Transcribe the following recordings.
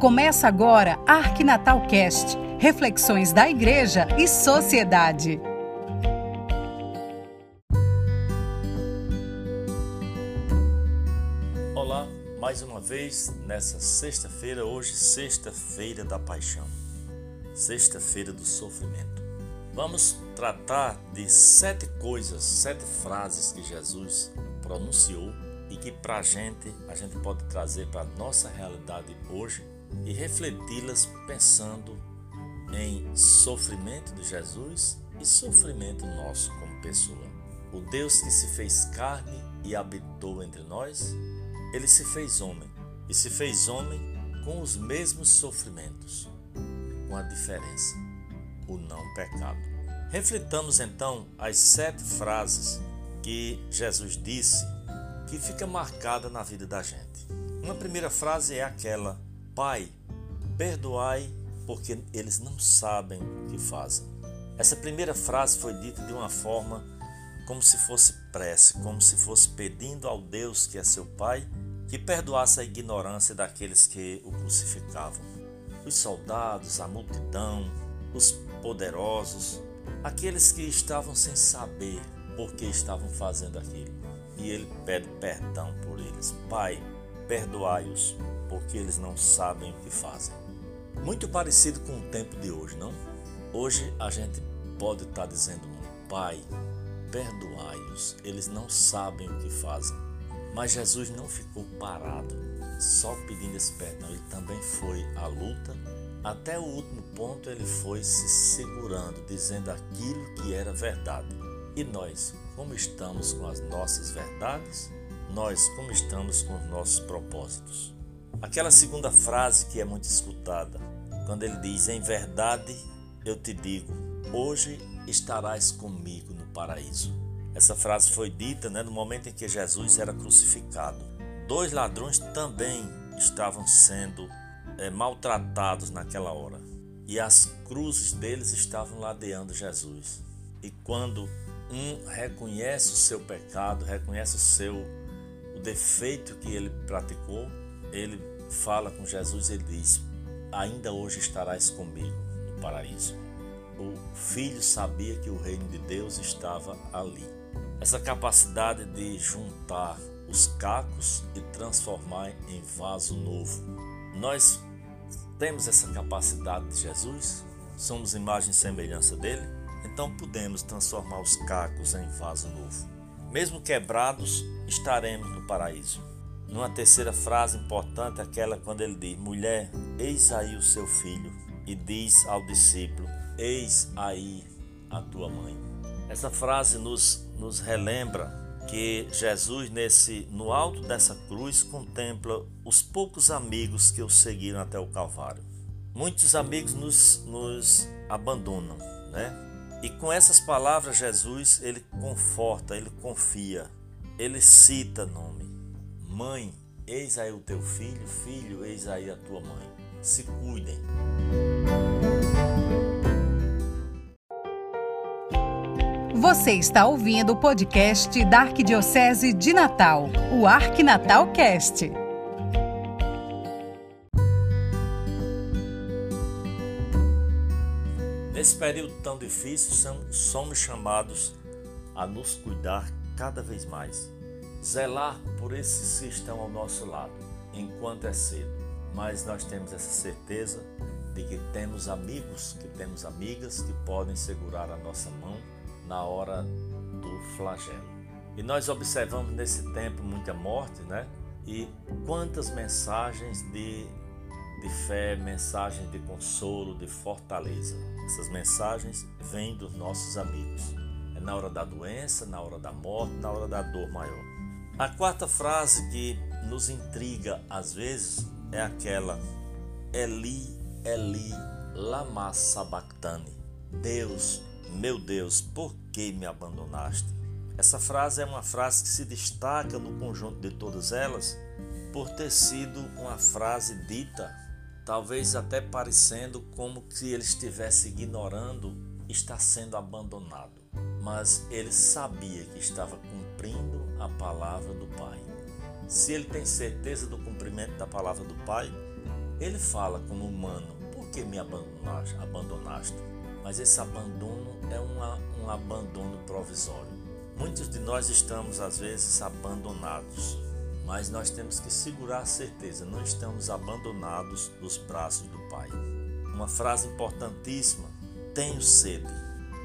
Começa agora Arquinatal Cast, reflexões da igreja e sociedade. Olá, mais uma vez nessa sexta-feira, hoje sexta-feira da paixão, sexta-feira do sofrimento. Vamos tratar de sete coisas, sete frases que Jesus pronunciou e que para a gente a gente pode trazer para a nossa realidade hoje e refleti-las pensando em sofrimento de Jesus e sofrimento nosso como pessoa. O Deus que se fez carne e habitou entre nós, ele se fez homem e se fez homem com os mesmos sofrimentos, com a diferença, o não pecado. Reflitamos então as sete frases que Jesus disse que fica marcada na vida da gente. Uma primeira frase é aquela Pai, perdoai, porque eles não sabem o que fazem. Essa primeira frase foi dita de uma forma como se fosse prece, como se fosse pedindo ao Deus que é seu Pai que perdoasse a ignorância daqueles que o crucificavam. Os soldados, a multidão, os poderosos, aqueles que estavam sem saber por que estavam fazendo aquilo. E ele pede perdão por eles. Pai, perdoai-os, porque eles não sabem o que fazem. Muito parecido com o tempo de hoje, não? Hoje a gente pode estar dizendo, Pai, perdoai-os, eles não sabem o que fazem. Mas Jesus não ficou parado, só pedindo esse perdão, ele também foi à luta. Até o último ponto ele foi se segurando, dizendo aquilo que era verdade. E nós, como estamos com as nossas verdades? Nós, como estamos com os nossos propósitos? Aquela segunda frase que é muito escutada, quando ele diz: Em verdade eu te digo, hoje estarás comigo no paraíso. Essa frase foi dita né, no momento em que Jesus era crucificado. Dois ladrões também estavam sendo é, maltratados naquela hora e as cruzes deles estavam ladeando Jesus. E quando um reconhece o seu pecado, reconhece o seu o defeito que ele praticou, ele fala com Jesus, ele diz: Ainda hoje estarás comigo no paraíso. O filho sabia que o reino de Deus estava ali. Essa capacidade de juntar os cacos e transformar em vaso novo. Nós temos essa capacidade de Jesus? Somos imagem e semelhança dele? Então podemos transformar os cacos em vaso novo. Mesmo quebrados, estaremos no paraíso. Numa terceira frase importante, aquela quando ele diz: Mulher, eis aí o seu filho, e diz ao discípulo: Eis aí a tua mãe. Essa frase nos, nos relembra que Jesus, nesse no alto dessa cruz, contempla os poucos amigos que o seguiram até o Calvário. Muitos amigos nos, nos abandonam, né? E com essas palavras, Jesus ele conforta, ele confia, ele cita nome. Mãe, eis aí o teu filho, filho, eis aí a tua mãe. Se cuidem. Você está ouvindo o podcast da Arquidiocese de Natal, o Arquinatal período tão difícil, somos chamados a nos cuidar cada vez mais zelar por esses que estão ao nosso lado, enquanto é cedo. Mas nós temos essa certeza de que temos amigos, que temos amigas que podem segurar a nossa mão na hora do flagelo. E nós observamos nesse tempo muita morte, né? E quantas mensagens de, de fé, mensagens de consolo, de fortaleza. Essas mensagens vêm dos nossos amigos. É na hora da doença, na hora da morte, na hora da dor maior. A quarta frase que nos intriga às vezes é aquela: Eli, Eli, lama sabachthani. Deus, meu Deus, por que me abandonaste? Essa frase é uma frase que se destaca no conjunto de todas elas por ter sido uma frase dita, talvez até parecendo como se ele estivesse ignorando está sendo abandonado. Mas ele sabia que estava cumprindo a palavra do Pai. Se ele tem certeza do cumprimento da palavra do Pai, Ele fala como humano: Por que me abandonaste? Mas esse abandono é uma, um abandono provisório. Muitos de nós estamos, às vezes, abandonados, mas nós temos que segurar a certeza: não estamos abandonados nos braços do Pai. Uma frase importantíssima: Tenho sede.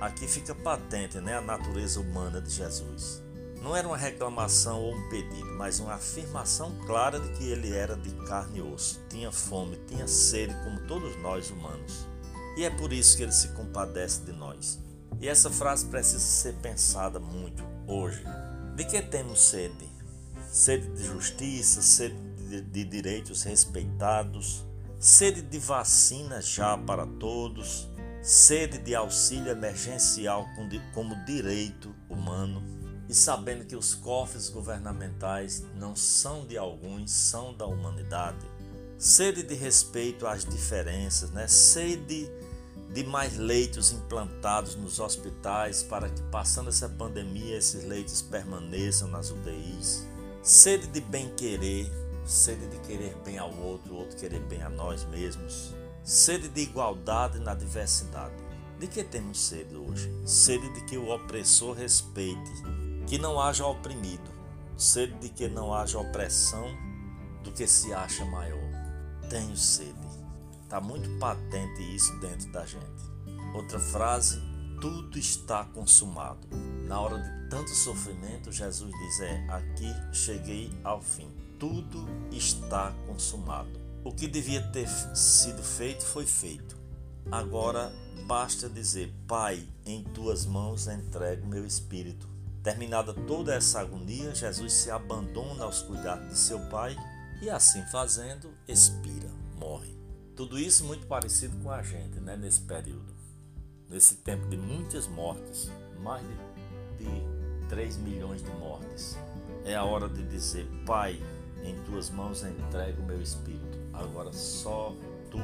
Aqui fica patente né, a natureza humana de Jesus. Não era uma reclamação ou um pedido, mas uma afirmação clara de que ele era de carne e osso, tinha fome, tinha sede, como todos nós humanos. E é por isso que ele se compadece de nós. E essa frase precisa ser pensada muito hoje. De que temos sede? Sede de justiça, sede de direitos respeitados, sede de vacina já para todos, sede de auxílio emergencial como direito humano e sabendo que os cofres governamentais não são de alguns, são da humanidade. Sede de respeito às diferenças, né? sede de mais leitos implantados nos hospitais para que, passando essa pandemia, esses leitos permaneçam nas UTIs. Sede de bem-querer, sede de querer bem ao outro, outro querer bem a nós mesmos. Sede de igualdade na diversidade. De que temos sede hoje? Sede de que o opressor respeite que não haja oprimido, sede de que não haja opressão do que se acha maior. Tenho sede. Está muito patente isso dentro da gente. Outra frase: tudo está consumado. Na hora de tanto sofrimento, Jesus diz: É, aqui cheguei ao fim. Tudo está consumado. O que devia ter sido feito foi feito. Agora basta dizer: Pai, em tuas mãos entrego meu espírito. Terminada toda essa agonia, Jesus se abandona aos cuidados de seu Pai e, assim fazendo, expira, morre. Tudo isso muito parecido com a gente, né, nesse período. Nesse tempo de muitas mortes, mais de, de 3 milhões de mortes. É a hora de dizer: Pai, em tuas mãos entrego o meu espírito. Agora só tu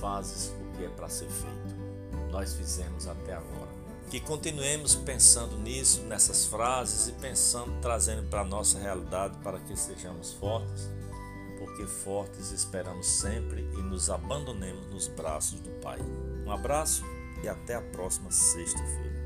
fazes o que é para ser feito. Nós fizemos até agora. Que continuemos pensando nisso, nessas frases e pensando, trazendo para a nossa realidade para que sejamos fortes, porque fortes esperamos sempre e nos abandonemos nos braços do Pai. Um abraço e até a próxima sexta-feira.